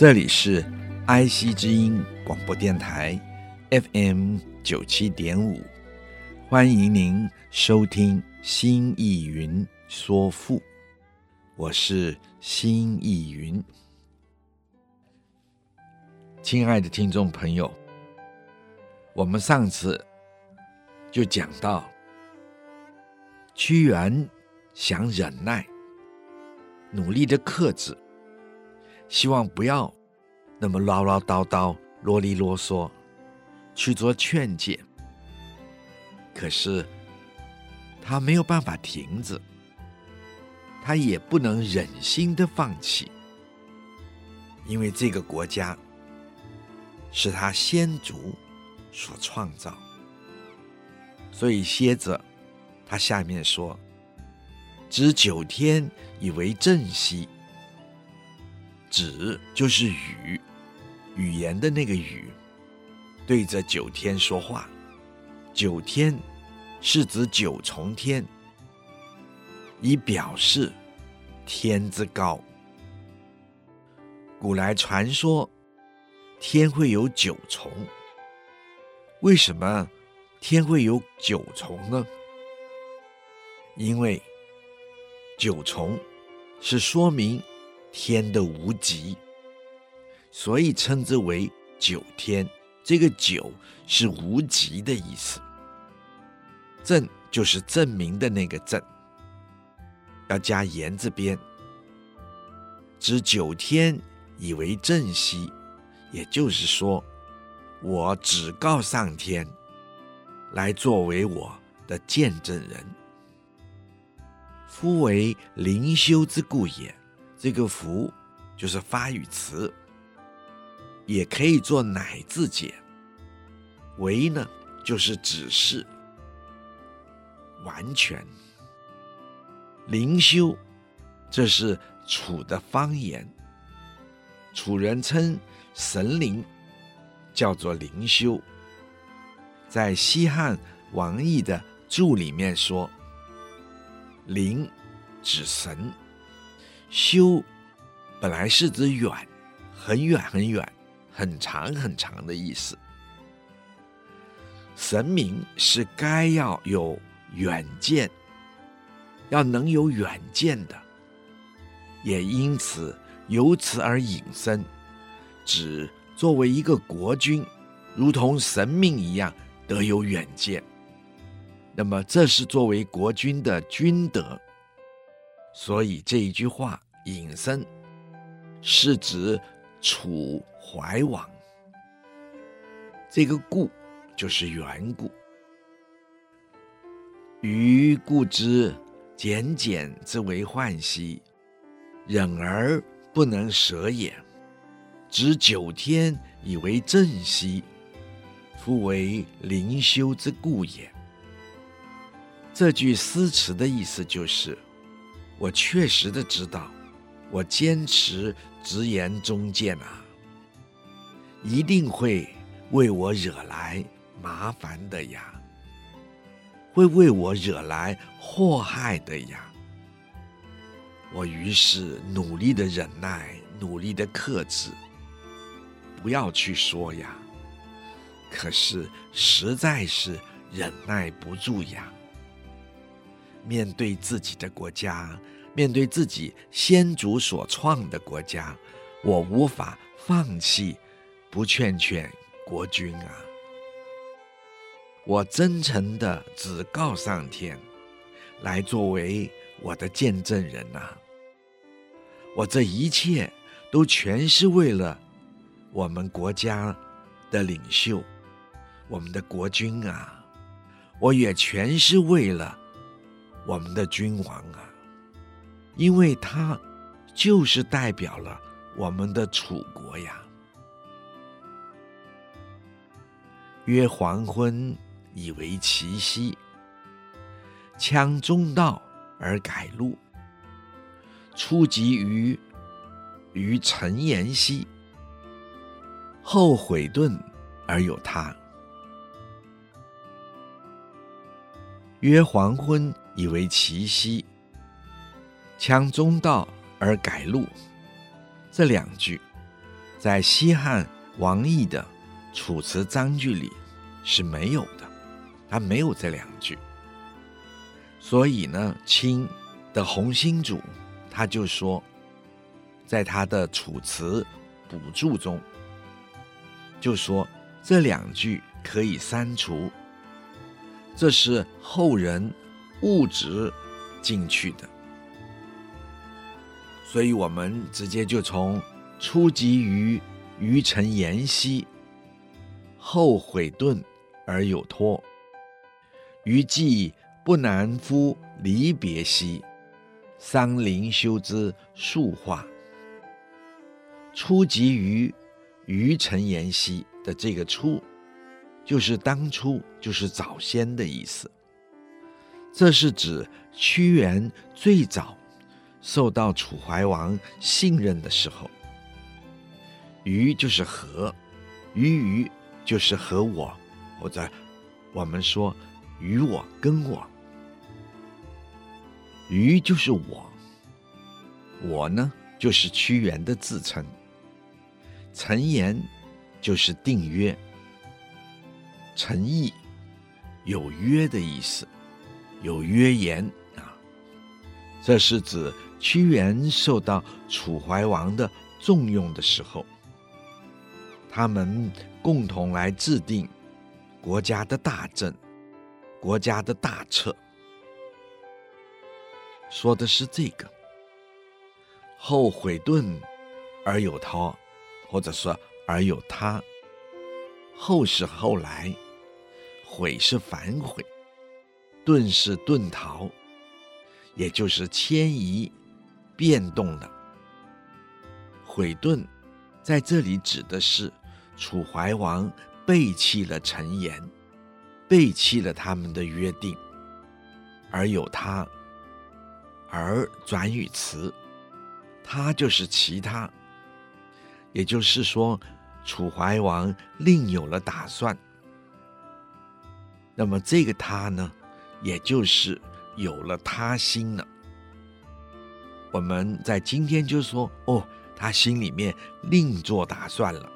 这里是 IC 之音广播电台 FM 九七点五，欢迎您收听《新意云说赋》，我是新艺云。亲爱的听众朋友，我们上次就讲到，屈原想忍耐，努力的克制。希望不要那么唠唠叨叨、啰里啰嗦，去做劝解。可是他没有办法停止，他也不能忍心的放弃，因为这个国家是他先祖所创造，所以接着他下面说：“知九天以为正兮。”指就是语，语言的那个语，对着九天说话。九天是指九重天，以表示天之高。古来传说天会有九重，为什么天会有九重呢？因为九重是说明。天的无极，所以称之为九天。这个“九”是无极的意思，“正”就是证明的那个“正”，要加言字边。知九天以为正兮，也就是说，我只告上天，来作为我的见证人。夫为灵修之故也。这个“夫”就是发语词，也可以做乃字解。“为”呢，就是指示、完全。灵修，这是楚的方言。楚人称神灵叫做灵修。在西汉王奕的注里面说：“灵指神。”修本来是指远，很远很远，很长很长的意思。神明是该要有远见，要能有远见的，也因此由此而引申，指作为一个国君，如同神明一样得有远见。那么这是作为国君的君德。所以这一句话引申是指楚怀王，这个故就是缘故。余故知简简之为患兮，忍而不能舍也。知九天以为正兮，夫为灵修之故也。这句诗词的意思就是。我确实的知道，我坚持直言忠谏啊，一定会为我惹来麻烦的呀，会为我惹来祸害的呀。我于是努力的忍耐，努力的克制，不要去说呀。可是实在是忍耐不住呀。面对自己的国家，面对自己先祖所创的国家，我无法放弃，不劝劝国君啊！我真诚的只告上天，来作为我的见证人呐、啊！我这一切都全是为了我们国家的领袖，我们的国君啊！我也全是为了我们的君王啊，因为他就是代表了我们的楚国呀。约黄昏以为奇夕，羌中道而改路。初及于于陈言兮，后悔顿而有他。约黄昏以为奇夕，羌中道而改路。这两句在西汉王毅的《楚辞章句》里是没有的，他没有这两句。所以呢，清的洪兴祖他就说，在他的《楚辞补注》中，就说这两句可以删除。这是后人物质进去的，所以我们直接就从“初级于于成言兮，后悔顿而有托。余既不难夫离别兮，桑林修之数化。”“初级于于成言兮”的这个“初”。就是当初，就是早先的意思。这是指屈原最早受到楚怀王信任的时候。于就是和，于于就是和我，或者我们说与我跟我。于就是我，我呢就是屈原的自称。陈言就是订约。陈意有约的意思，有约言啊。这是指屈原受到楚怀王的重用的时候，他们共同来制定国家的大政、国家的大策，说的是这个。后悔顿而有托，或者说而有他，后是后来。悔是反悔，顿是遁逃，也就是迁移、变动的。悔顿在这里指的是楚怀王背弃了陈言，背弃了他们的约定，而有他，而转语词，他就是其他，也就是说，楚怀王另有了打算。那么这个他呢，也就是有了他心了。我们在今天就说哦，他心里面另做打算了。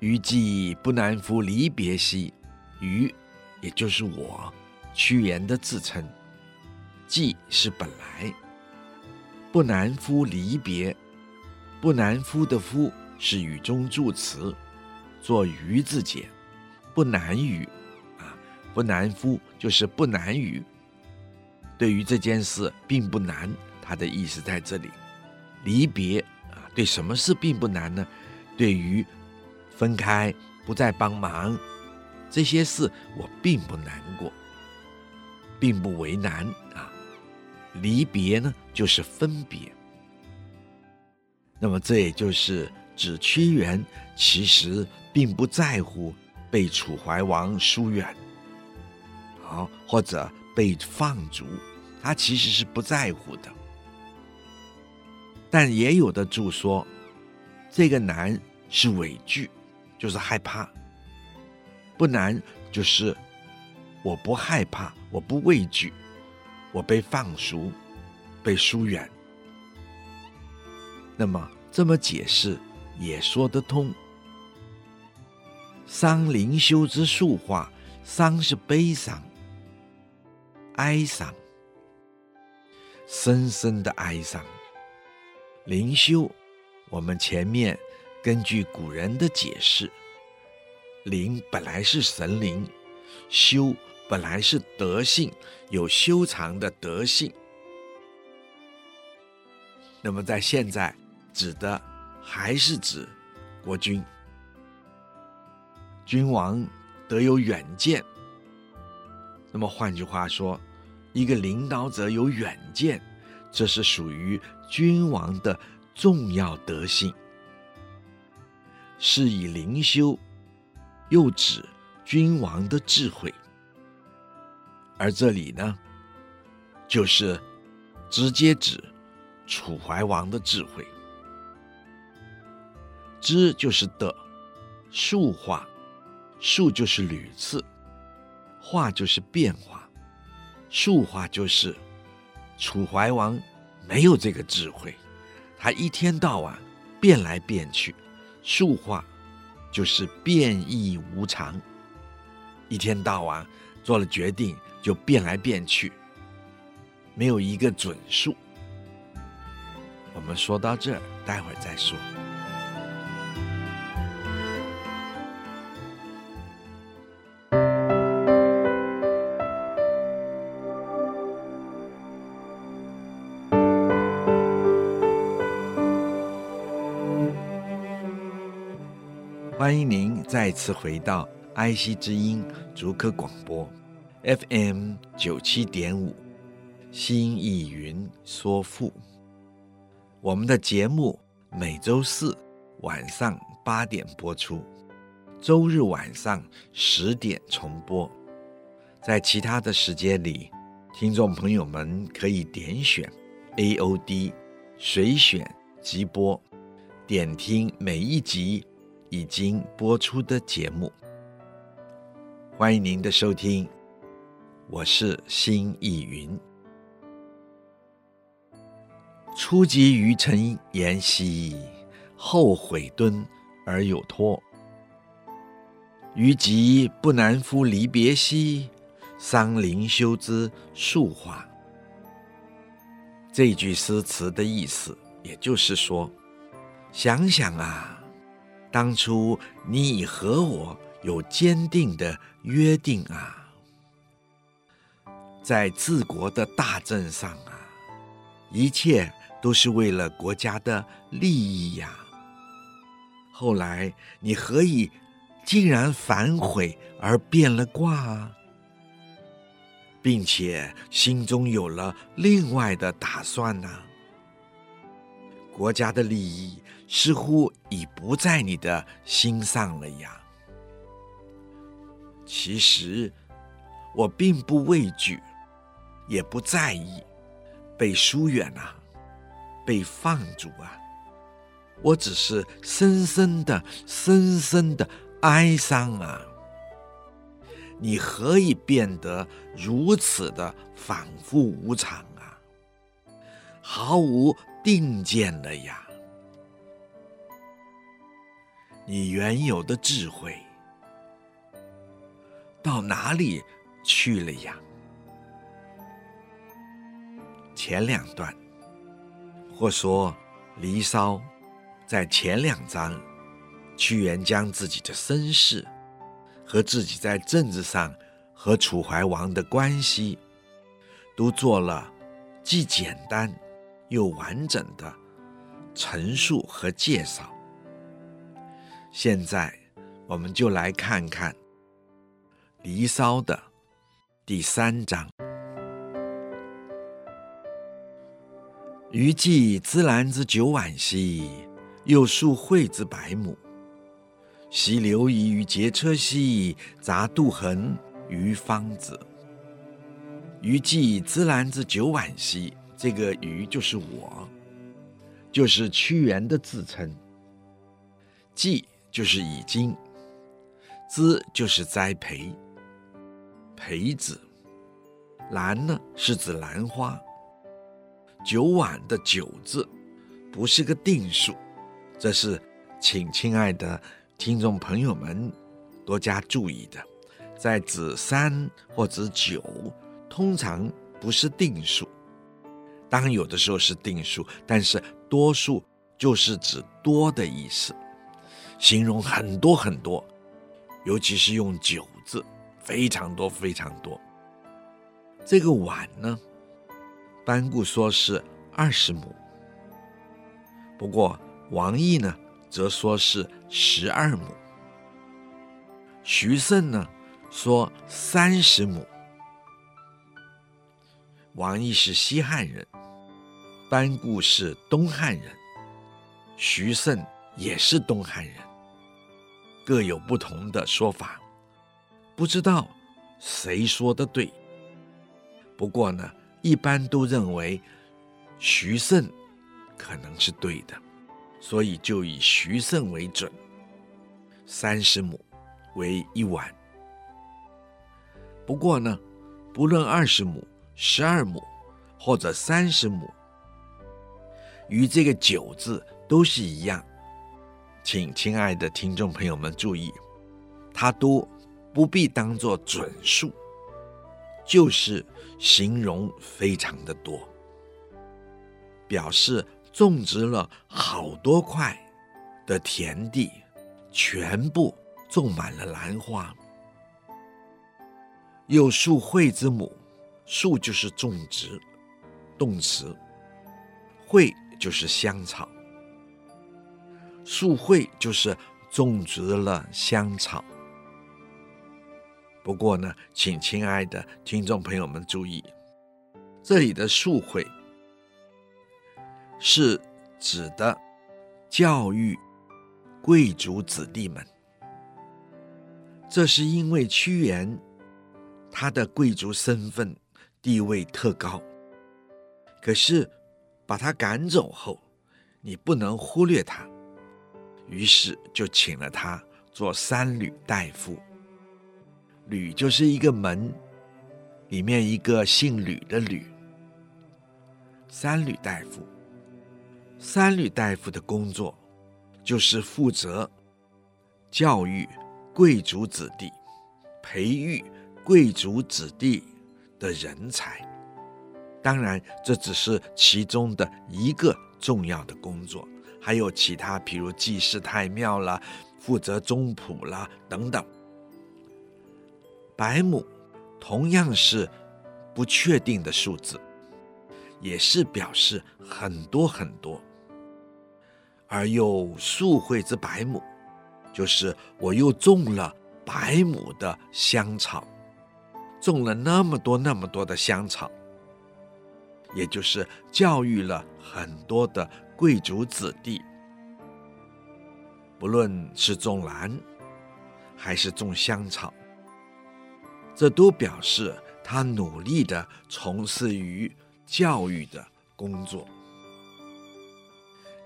余既不难夫离别兮，余也就是我屈原的自称，既是本来，不难夫离别，不难夫的夫是语中助词，做余字解，不难于。不难乎就是不难于，对于这件事并不难，他的意思在这里。离别啊，对什么事并不难呢？对于分开不再帮忙这些事，我并不难过，并不为难啊。离别呢，就是分别。那么这也就是指屈原其实并不在乎被楚怀王疏远。好，或者被放逐，他其实是不在乎的。但也有的注说，这个难是畏惧，就是害怕；不难就是我不害怕，我不畏惧，我被放逐，被疏远。那么这么解释也说得通。桑灵修之术化，桑是悲伤。哀伤，深深的哀伤。灵修，我们前面根据古人的解释，灵本来是神灵，修本来是德性，有修长的德性。那么在现在指的还是指国君，君王得有远见，那么换句话说，一个领导者有远见，这是属于君王的重要德性。是以灵修，又指君王的智慧。而这里呢，就是直接指楚怀王的智慧。知就是的，数化，数就是屡次，化就是变化，数化就是楚怀王没有这个智慧，他一天到晚变来变去，数化就是变异无常，一天到晚做了决定就变来变去，没有一个准数。我们说到这儿，待会儿再说。再次回到爱惜之音竹科广播，FM 九七点五，心意云说赋。我们的节目每周四晚上八点播出，周日晚上十点重播。在其他的时间里，听众朋友们可以点选 AOD 随选即播，点听每一集。已经播出的节目，欢迎您的收听，我是辛逸云。初及余臣言兮，后悔敦而有托。余疾不难夫离别兮，伤灵修之数化。这句诗词的意思，也就是说，想想啊。当初你和我有坚定的约定啊，在治国的大政上啊，一切都是为了国家的利益呀。后来你何以竟然反悔而变了卦啊，并且心中有了另外的打算呢？国家的利益。似乎已不在你的心上了呀。其实我并不畏惧，也不在意被疏远啊，被放逐啊。我只是深深的、深深的哀伤啊。你何以变得如此的反复无常啊？毫无定见了呀？你原有的智慧到哪里去了呀？前两段，或说《离骚》在前两章，屈原将自己的身世和自己在政治上和楚怀王的关系，都做了既简单又完整的陈述和介绍。现在，我们就来看看《离骚》的第三章。余既芝兰之九宛兮，又数蕙之百亩。昔流遗于节车兮，杂度衡于方子。余既芝兰之九宛兮，这个“余”就是我，就是屈原的自称。既就是已经，芝就是栽培，培子，兰呢是指兰花，九碗的九字不是个定数，这是请亲爱的听众朋友们多加注意的，在指三或者九，通常不是定数，当然有的时候是定数，但是多数就是指多的意思。形容很多很多，尤其是用九字，非常多非常多。这个碗呢，班固说是二十亩，不过王逸呢则说是十二亩，徐盛呢说三十亩，王益是西汉人，班固是东汉人，徐盛也是东汉人，各有不同的说法，不知道谁说的对。不过呢，一般都认为徐盛可能是对的，所以就以徐盛为准。三十亩为一碗。不过呢，不论二十亩。十二亩或者三十亩，与这个“九”字都是一样，请亲爱的听众朋友们注意，它都不必当做准数，就是形容非常的多，表示种植了好多块的田地，全部种满了兰花，有树会之母。树就是种植，动词；会就是香草，树会就是种植了香草。不过呢，请亲爱的听众朋友们注意，这里的树会是指的教育贵族子弟们，这是因为屈原他的贵族身份。地位特高，可是把他赶走后，你不能忽略他，于是就请了他做三闾大夫。閭就是一个门，里面一个姓吕的吕。三閭大夫，三閭大夫的工作就是负责教育贵族子弟，培育贵族子弟。的人才，当然这只是其中的一个重要的工作，还有其他，譬如祭祀太庙啦，负责宗谱啦等等。百亩同样是不确定的数字，也是表示很多很多。而又数会之百亩，就是我又种了百亩的香草。种了那么多那么多的香草，也就是教育了很多的贵族子弟，不论是种兰还是种香草，这都表示他努力的从事于教育的工作。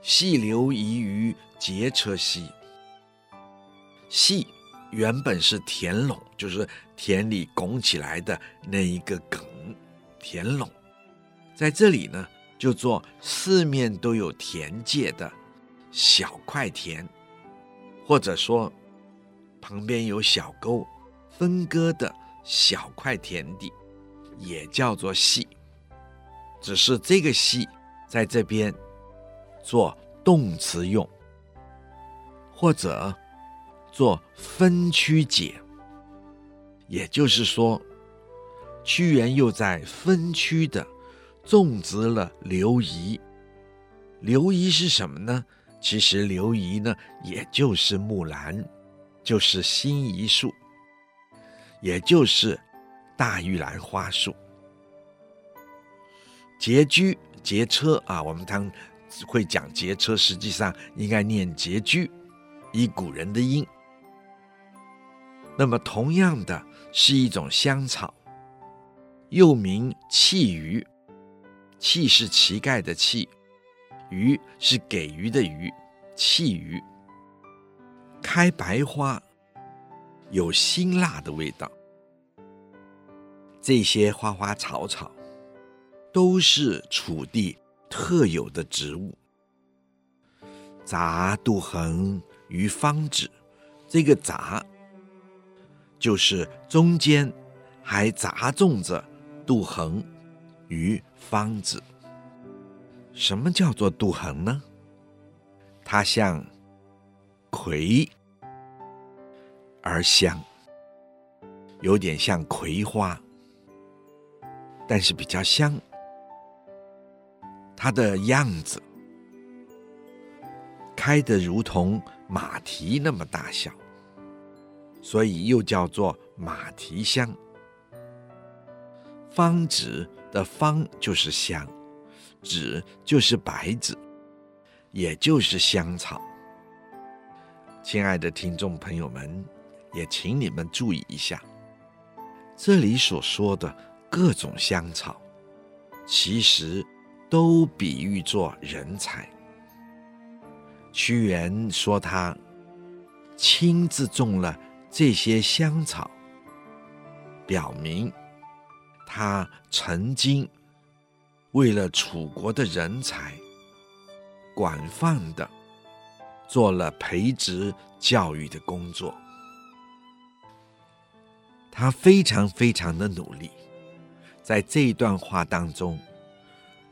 细流遗于节车溪，细。原本是田陇，就是田里拱起来的那一个埂，田陇，在这里呢，就做四面都有田界的小块田，或者说旁边有小沟分割的小块田地，也叫做系。只是这个系在这边做动词用，或者。做分区解，也就是说，屈原又在分区的种植了流仪。流仪是什么呢？其实流仪呢，也就是木兰，就是辛夷树，也就是大玉兰花树。节居节车啊，我们当会讲节车，实际上应该念节居，以古人的音。那么，同样的是一种香草，又名弃鱼。气是乞丐的弃，鱼是给鱼的鱼，气鱼。开白花，有辛辣的味道。这些花花草草都是楚地特有的植物。杂杜衡于方止，这个杂。就是中间还杂种着杜衡于方子。什么叫做杜衡呢？它像葵而香，有点像葵花，但是比较香。它的样子开得如同马蹄那么大小。所以又叫做马蹄香。芳子的芳就是香，纸就是白纸，也就是香草。亲爱的听众朋友们，也请你们注意一下，这里所说的各种香草，其实都比喻作人才。屈原说他亲自种了这些香草，表明他曾经为了楚国的人才，广泛的做了培植教育的工作。他非常非常的努力，在这一段话当中，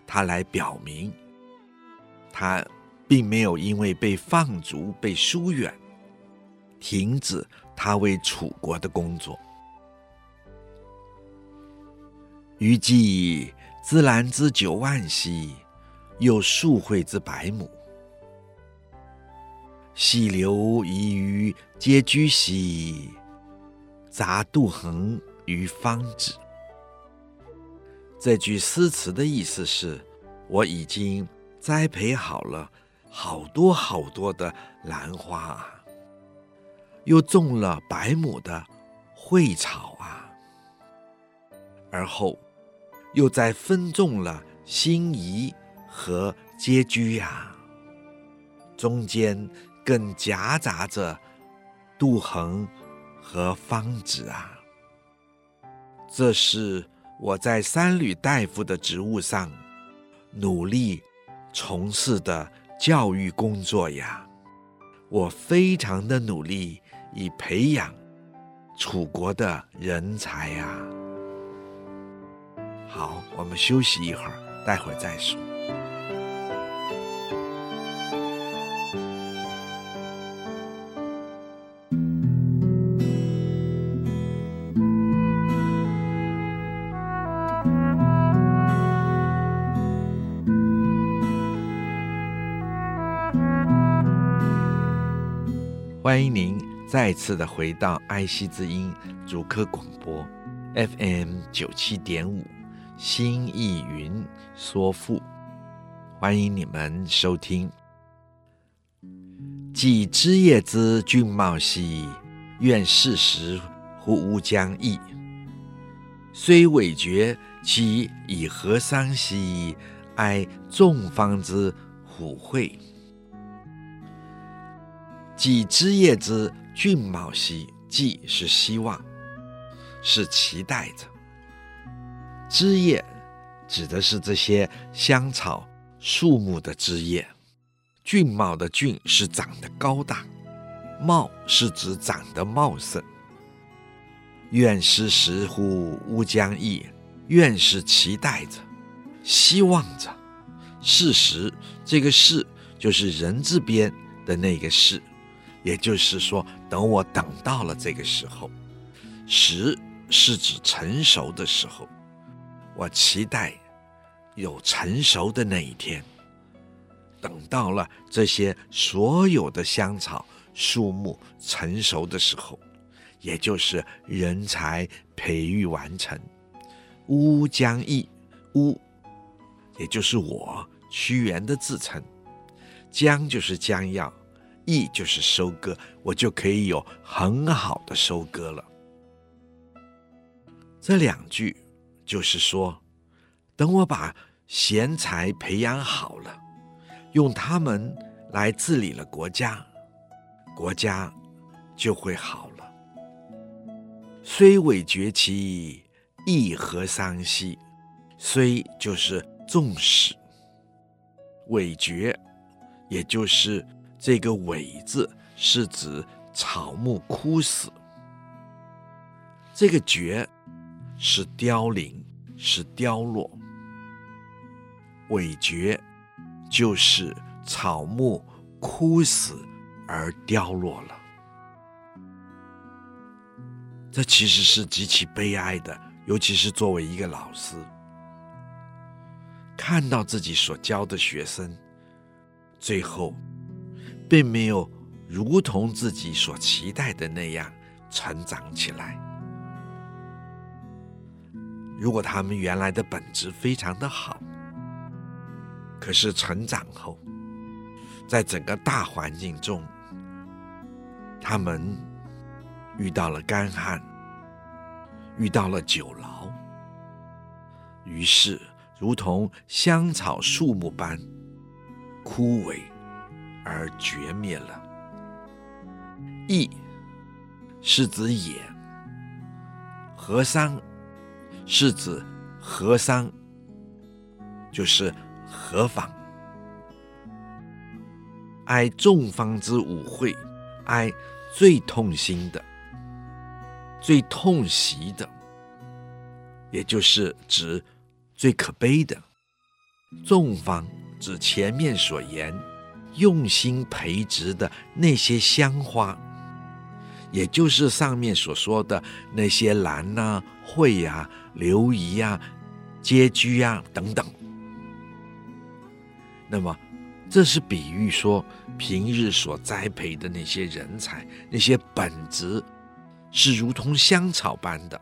他来表明他。并没有因为被放逐、被疏远，停止他为楚国的工作。余既兹兰之九万兮，又数会之百亩，细流溢于皆居兮，杂杜衡于芳纸。这句诗词的意思是：我已经栽培好了。好多好多的兰花啊，又种了百亩的蕙草啊，而后又在分种了心仪和阶居呀，中间更夹杂着杜衡和方子啊。这是我在三閭大夫的职务上努力从事的。教育工作呀，我非常的努力，以培养楚国的人才呀。好，我们休息一会儿，待会儿再说。欢迎您再次的回到爱惜之音竹科广播 FM 九七点五新艺云说赋，欢迎你们收听。既枝叶之俊茂兮，愿世时乎吾将羿。虽委决其以何伤兮，哀众芳之虎会。既枝叶之俊茂兮，既是希望，是期待着。枝叶指的是这些香草树木的枝叶，俊茂的俊是长得高大，茂是指长得茂盛。愿适时乎乌将羿，愿是期待着，希望着。适时，这个适就是人字边的那个适。也就是说，等我等到了这个时候，时是指成熟的时候，我期待有成熟的那一天。等到了这些所有的香草树木成熟的时候，也就是人才培育完成，乌将羿，乌，也就是我屈原的自称，将就是将要。羿就是收割，我就可以有很好的收割了。这两句就是说，等我把贤才培养好了，用他们来治理了国家，国家就会好了。虽委绝其以何伤兮，虽就是重视，委绝也就是。这个“委”字是指草木枯死，这个“绝”是凋零，是凋落。委决就是草木枯死而凋落了。这其实是极其悲哀的，尤其是作为一个老师，看到自己所教的学生，最后。并没有如同自己所期待的那样成长起来。如果他们原来的本质非常的好，可是成长后，在整个大环境中，他们遇到了干旱，遇到了久劳，于是如同香草树木般枯萎而绝灭了。义是指野，河桑是指河桑，就是何妨。哀众芳之舞会，哀最痛心的、最痛惜的，也就是指最可悲的。众芳指前面所言用心培植的那些香花。也就是上面所说的那些兰呐、啊、蕙呀、琉璃呀、阶居呀等等。那么，这是比喻说，平日所栽培的那些人才，那些本质是如同香草般的。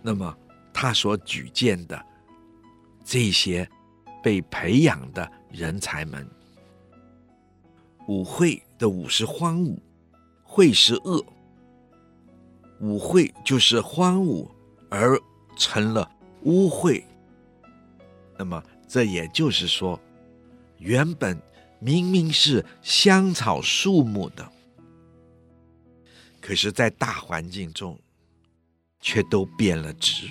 那么，他所举荐的这些被培养的人才们，舞会的舞是荒芜。秽是恶，舞秽就是荒芜而成了污秽。那么这也就是说，原本明明是香草树木的，可是，在大环境中，却都变了质，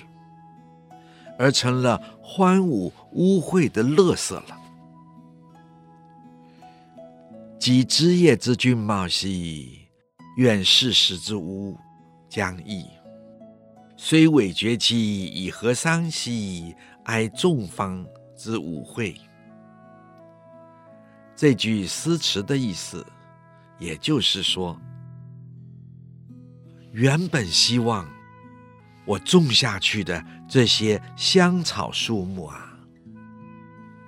而成了荒芜污秽的乐色了。及枝叶之俊茂兮。愿世时之屋将异，虽委绝其以何桑兮，哀众芳之侮秽。这句诗词的意思，也就是说，原本希望我种下去的这些香草树木啊，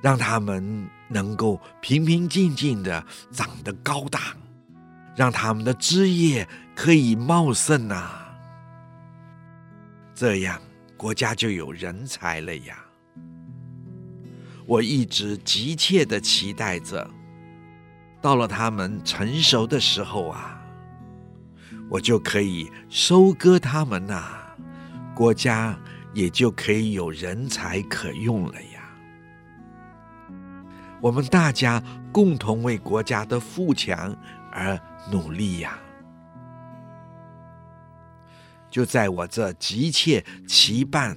让它们能够平平静静地长得高大。让他们的枝叶可以茂盛啊，这样国家就有人才了呀。我一直急切地期待着，到了他们成熟的时候啊，我就可以收割他们呐，国家也就可以有人才可用了呀。我们大家共同为国家的富强而努力呀！就在我这急切期盼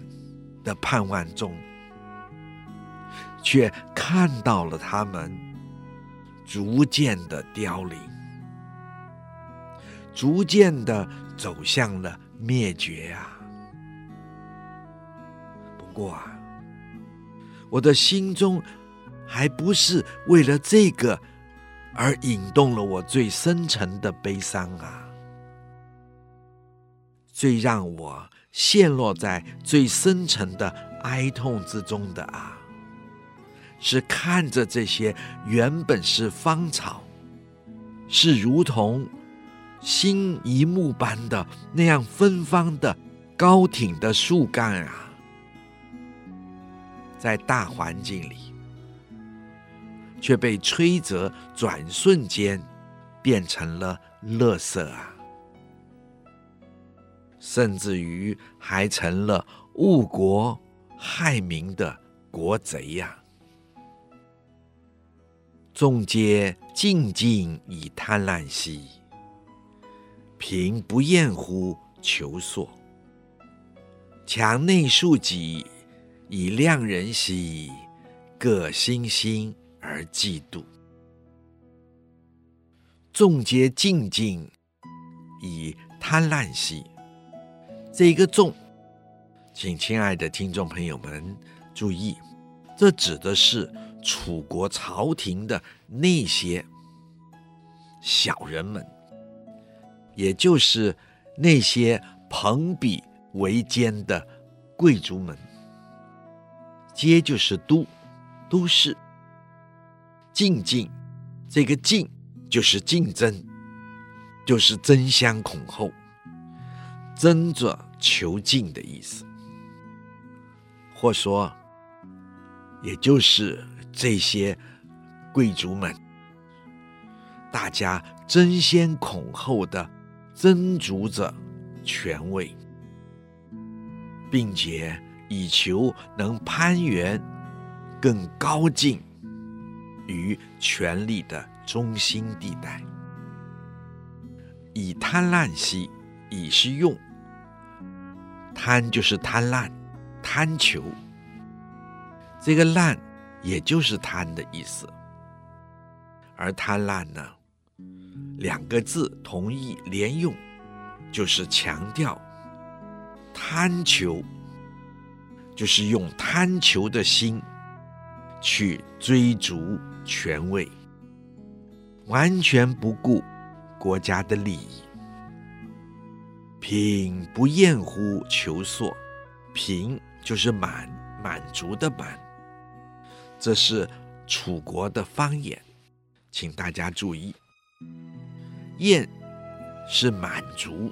的盼望中，却看到了他们逐渐的凋零，逐渐的走向了灭绝啊！不过啊，我的心中还不是为了这个。而引动了我最深沉的悲伤啊！最让我陷落在最深沉的哀痛之中的啊，是看着这些原本是芳草，是如同新一木般的那样芬芳的高挺的树干啊，在大环境里。却被吹折，转瞬间变成了垃圾啊！甚至于还成了误国害民的国贼呀！众皆静静以贪婪兮，贫不厌乎求索；墙内树己以谅人兮，各欣欣。而嫉妒，众皆静静以贪婪兮。这一个“众”，请亲爱的听众朋友们注意，这指的是楚国朝廷的那些小人们，也就是那些朋比为奸的贵族们。皆就是都，都市。竞竞，这个竞就是竞争，就是争相恐后，争着求进的意思。或说，也就是这些贵族们，大家争先恐后的争逐着权位，并且以求能攀援更高进于权力的中心地带。以贪滥兮，以是用。贪就是贪婪、贪求，这个滥也就是贪的意思。而贪婪呢，两个字同义连用，就是强调贪求，就是用贪求的心去追逐权位，完全不顾国家的利益。品不厌乎求索，品就是满满足的满，这是楚国的方言，请大家注意。厌是满足，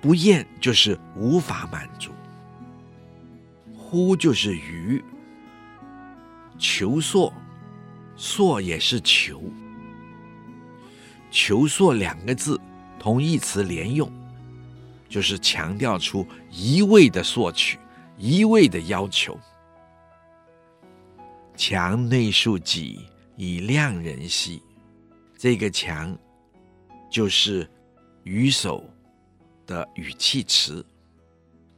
不厌就是无法满足。乎就是于，求索，索也是求，求索两个字。同义词连用，就是强调出一味的索取，一味的要求。强内数己，以谅人兮。这个强就是语首的语气词。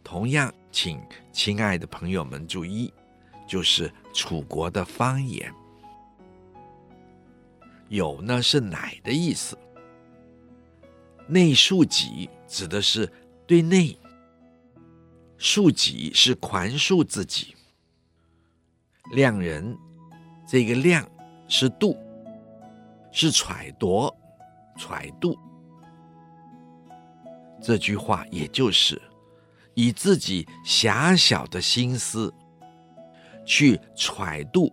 同样，请亲爱的朋友们注意，就是楚国的方言。有呢是乃的意思。内庶己指的是对内，庶己是宽恕自己。量人，这个量是度，是揣度、揣度。这句话也就是以自己狭小的心思去揣度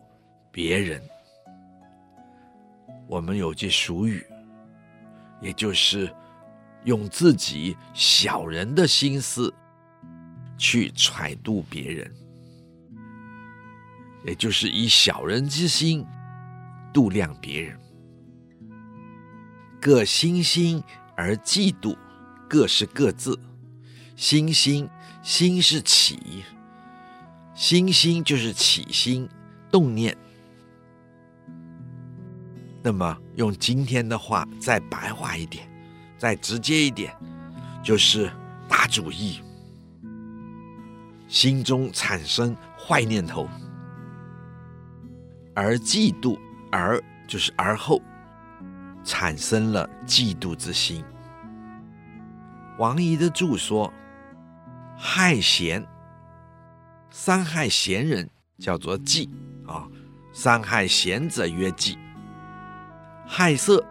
别人。我们有句俗语，也就是。用自己小人的心思去揣度别人，也就是以小人之心度量别人。各心心而嫉妒，各是各自。心心心是起，心心就是起心动念。那么用今天的话再白话一点。再直接一点，就是打主意，心中产生坏念头，而嫉妒，而就是而后产生了嫉妒之心。王仪的注说：“害贤，伤害贤人叫做嫉啊，伤害贤者曰嫉，害色。”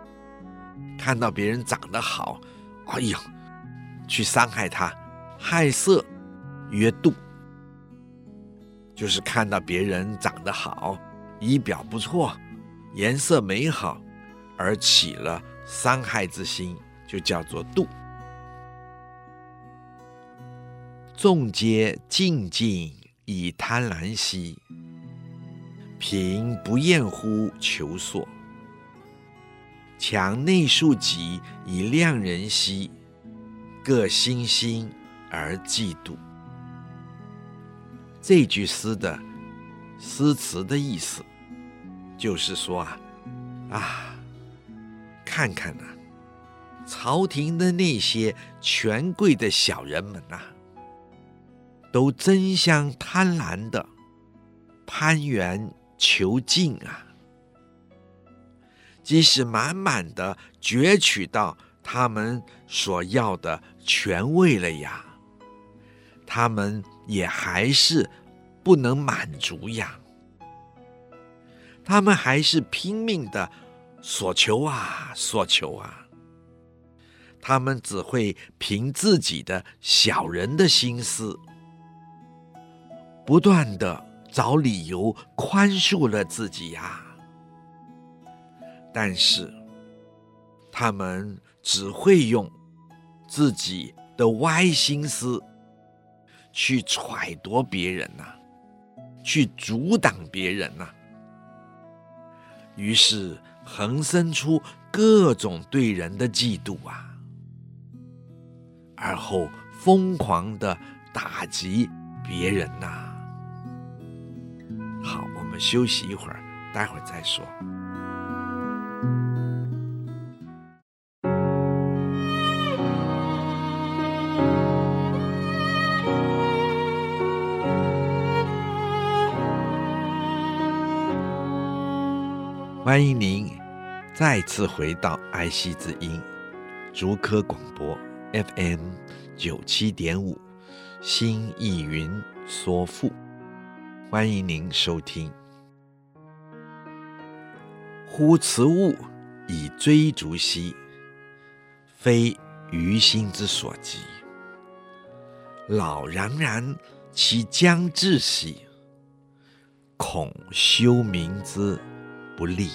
看到别人长得好，哎呀，去伤害他，害色曰妒，就是看到别人长得好，仪表不错，颜色美好，而起了伤害之心，就叫做妒。众皆竞竞以贪婪兮，贫不厌乎求索。强内庶己以量人兮，各心心而嫉妒。这句诗的诗词的意思，就是说啊，啊，看看呐、朝廷的那些权贵的小人们呐、都争相贪婪的攀援求进啊。即使满满的攫取到他们所要的权位了呀，他们也还是不能满足呀。他们还是拼命的索求啊，索求啊。他们只会凭自己的小人的心思，不断的找理由宽恕了自己呀。但是，他们只会用自己的歪心思去揣度别人呐、去阻挡别人呐、于是横生出各种对人的嫉妒啊，而后疯狂的打击别人呐、休息一会儿，待会儿再说。欢迎您再次回到爱惜之音竹科广播 FM 九七点五新意云说赋，欢迎您收听。忽此物以追逐兮，非余心之所及。老冉冉其将至兮，恐修民之不利，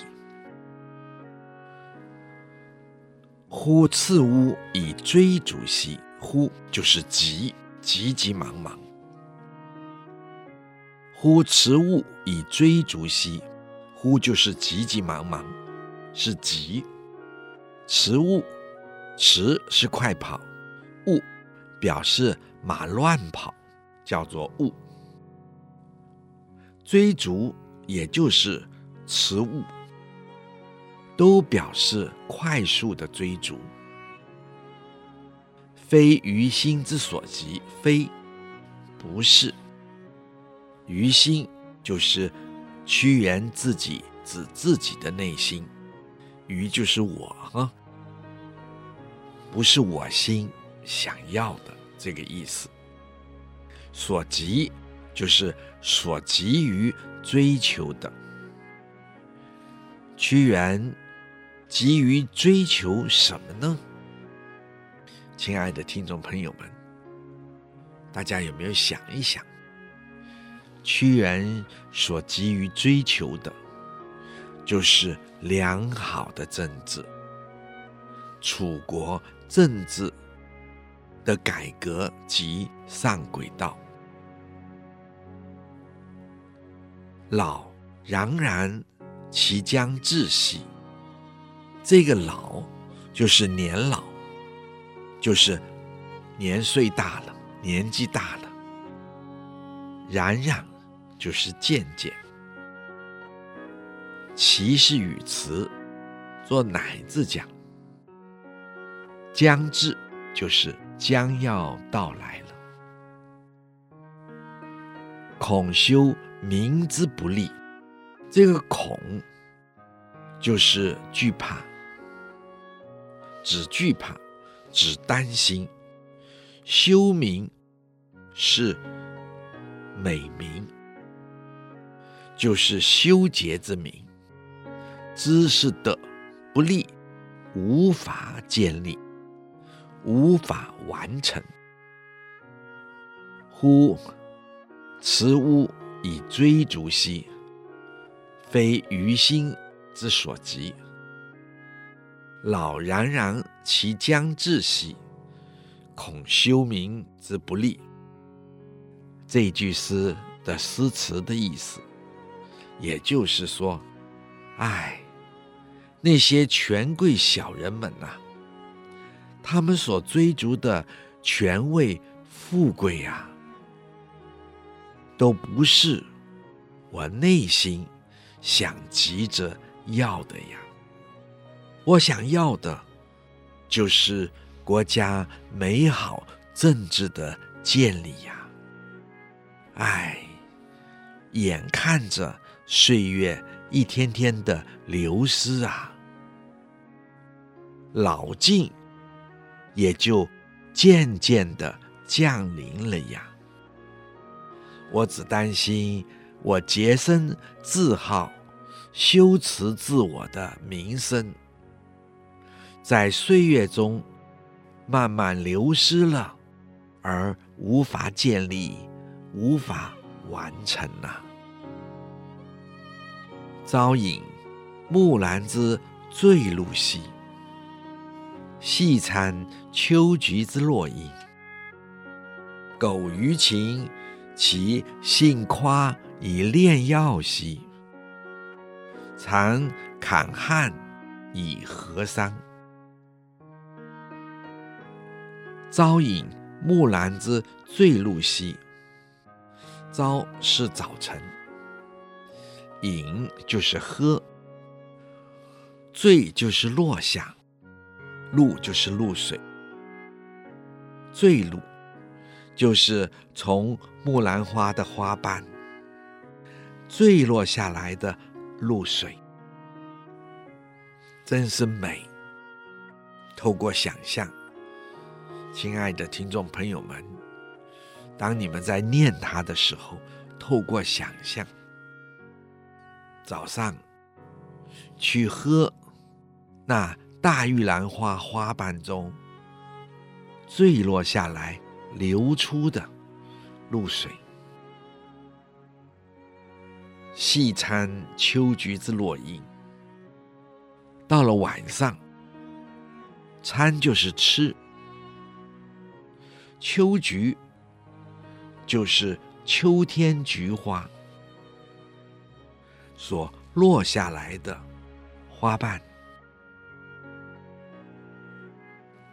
忽次屋以追逐兮，忽就是急，急急忙忙。忽此物以追逐兮，忽就是急急忙忙，是急。驰物，驰是快跑，物表示马乱跑，叫做物。追逐也就是。此物都表示快速的追逐，非于心之所及，非不是。于心就是屈原自己指自己的内心，鱼就是我啊，不是我心想要的这个意思。所及就是所急于追求的。屈原急于追求什么呢？亲爱的听众朋友们，大家有没有想一想？屈原所急于追求的，就是良好的政治，楚国政治的改革及上轨道。老攘然。其将至兮，这个老就是年老，就是年岁大了，年纪大了。冉冉就是渐渐，其是语词，做乃字讲。将至就是将要到来了。恐修明之不利。这个恐就是惧怕，只惧怕，只担心。修明是美名，就是修洁之名。知识的不利，无法建立，无法完成。忽此屋以追逐兮。非余心之所及，老攘然其将至兮，恐修明之不利。这句诗的诗词的意思，也就是说，哎，那些权贵小人们呐、啊，他们所追逐的权位、富贵呀，都不是我内心。想急着要的呀，我想要的，就是国家美好政治的建立呀。唉，眼看着岁月一天天的流失啊，老境也就渐渐的降临了呀。我只担心。我洁身自好，修持自我的名声，在岁月中慢慢流失了，而无法建立，无法完成呐、朝饮木兰之醉露兮，夕餐秋菊之落英。苟余情，其性夸以炼药兮。常坎旱以和桑。朝饮木兰之醉露兮。朝是早晨，饮就是喝，醉就是落下，露就是露水，醉露就是从木兰花的花瓣坠落下来的露水，真是美。透过想象，亲爱的听众朋友们。当你们在念它的时候，透过想象，早上去喝那大玉兰花花瓣中坠落下来流出的露水，细餐秋菊之落英。到了晚上，餐就是吃秋菊。就是秋天菊花所落下来的花瓣。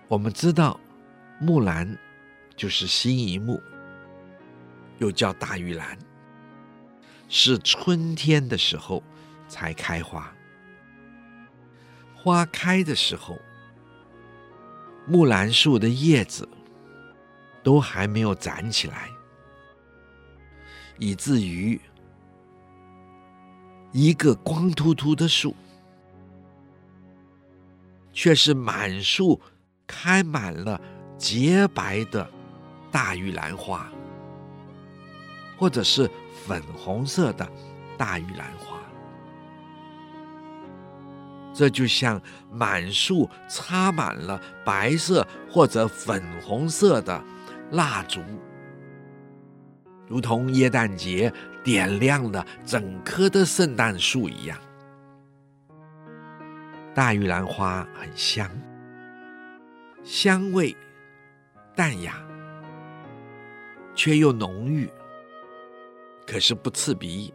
我们知道，木兰就是辛夷木，又叫大玉兰，是春天的时候才开花。花开的时候，木兰树的叶子都还没有长起来。以至于一个光秃秃的树，却是满树开满了洁白的大玉兰花，或者是粉红色的大玉兰花。这就像满树插满了白色或者粉红色的蜡烛。如同耶诞节点亮了整棵的圣诞树一样，大玉兰花很香，香味淡雅，却又浓郁，可是不刺鼻，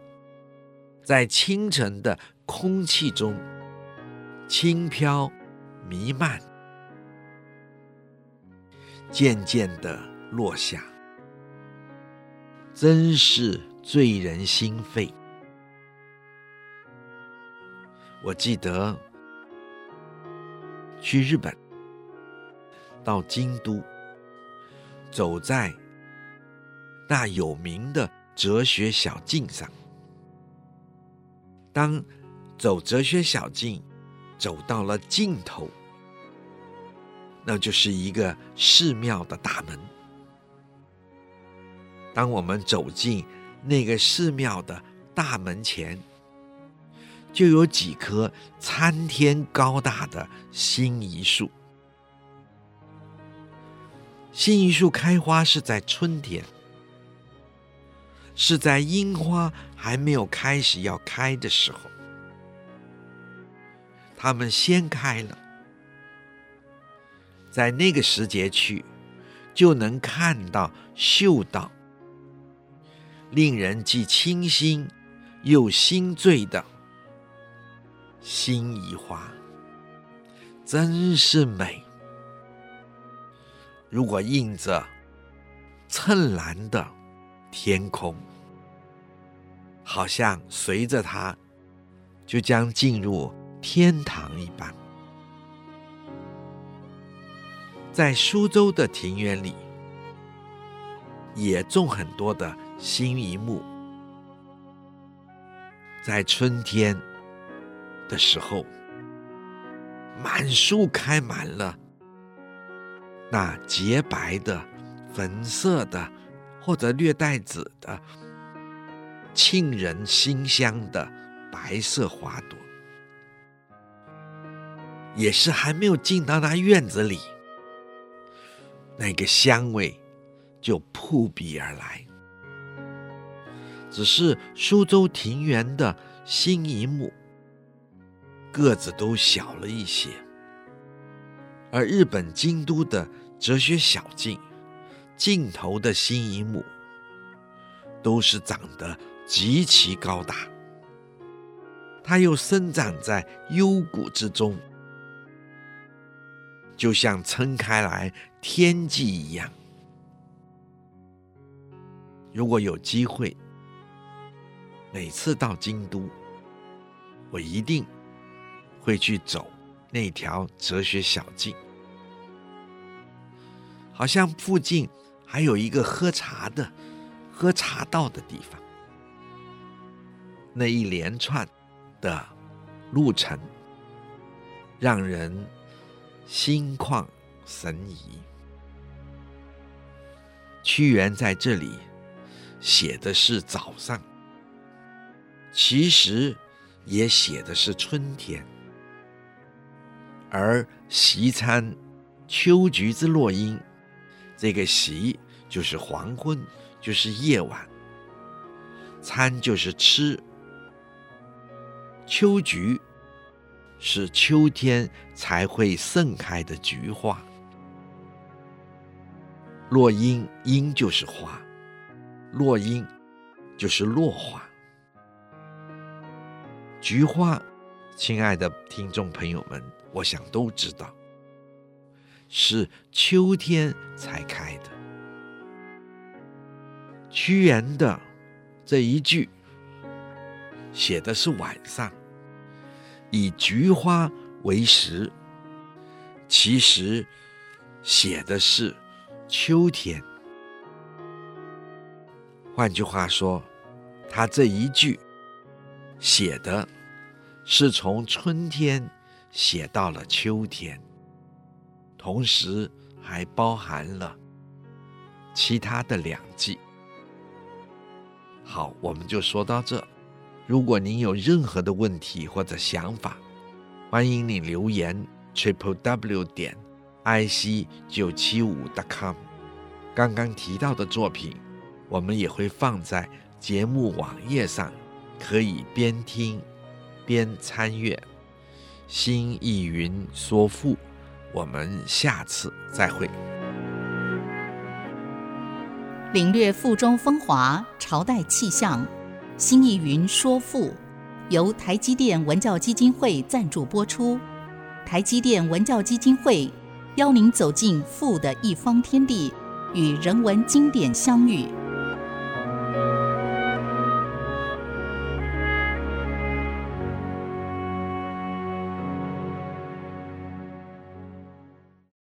在清晨的空气中轻飘弥漫，渐渐的落下。真是醉人心肺。我记得去日本，到京都，走在那有名的哲学小径上。当走哲学小径走到了尽头，那就是一个寺庙的大门。当我们走进那个寺庙的大门前，就有几棵参天高大的辛夷树。辛夷树开花是在春天，是在樱花还没有开始要开的时候，它们先开了，在那个时节去，就能看到、嗅到。令人既清新又心醉的辛夷花，真是美。如果映着湛蓝的天空，好像随着它就将进入天堂一般。在苏州的庭园里，也种很多的。新一木在春天的时候，满树开满了那洁白的、粉色的或者略带紫的、沁人心香的白色花朵，也是还没有进到那院子里，那个香味就扑鼻而来。只是苏州庭园的辛夷木个子都小了一些，而日本京都的哲学小径尽头的新乙母，都是长得极其高大。它又生长在幽谷之中，就像撑开来天际一样。如果有机会，每次到京都，我一定会去走那条哲学小径。好像附近还有一个喝茶的、喝茶道的地方。那一连串的路程，让人心旷神怡。屈原在这里写的是早上，其实也写的是春天，而夕餐秋菊之落英。这个“夕”就是黄昏，就是夜晚；“餐”就是吃。秋菊是秋天才会盛开的菊花。落英，英就是花，落英就是落花。菊花，亲爱的听众朋友们，我想都知道。是秋天才开的。屈原的这一句写的是晚上，以菊花为食，其实写的是秋天。换句话说，他这一句写的是从春天写到了秋天。同时还包含了其他的两季。好，我们就说到这。如果您有任何的问题或者想法，欢迎你留言 triple w 点 i c 九七五 dot com。刚刚提到的作品，我们也会放在节目网页上，可以边听边参阅。新意云说赋。我们下次再会。领略赋中风华，朝代气象。新意云说赋，由台积电文教基金会赞助播出。台积电文教基金会邀您走进赋的一方天地，与人文经典相遇。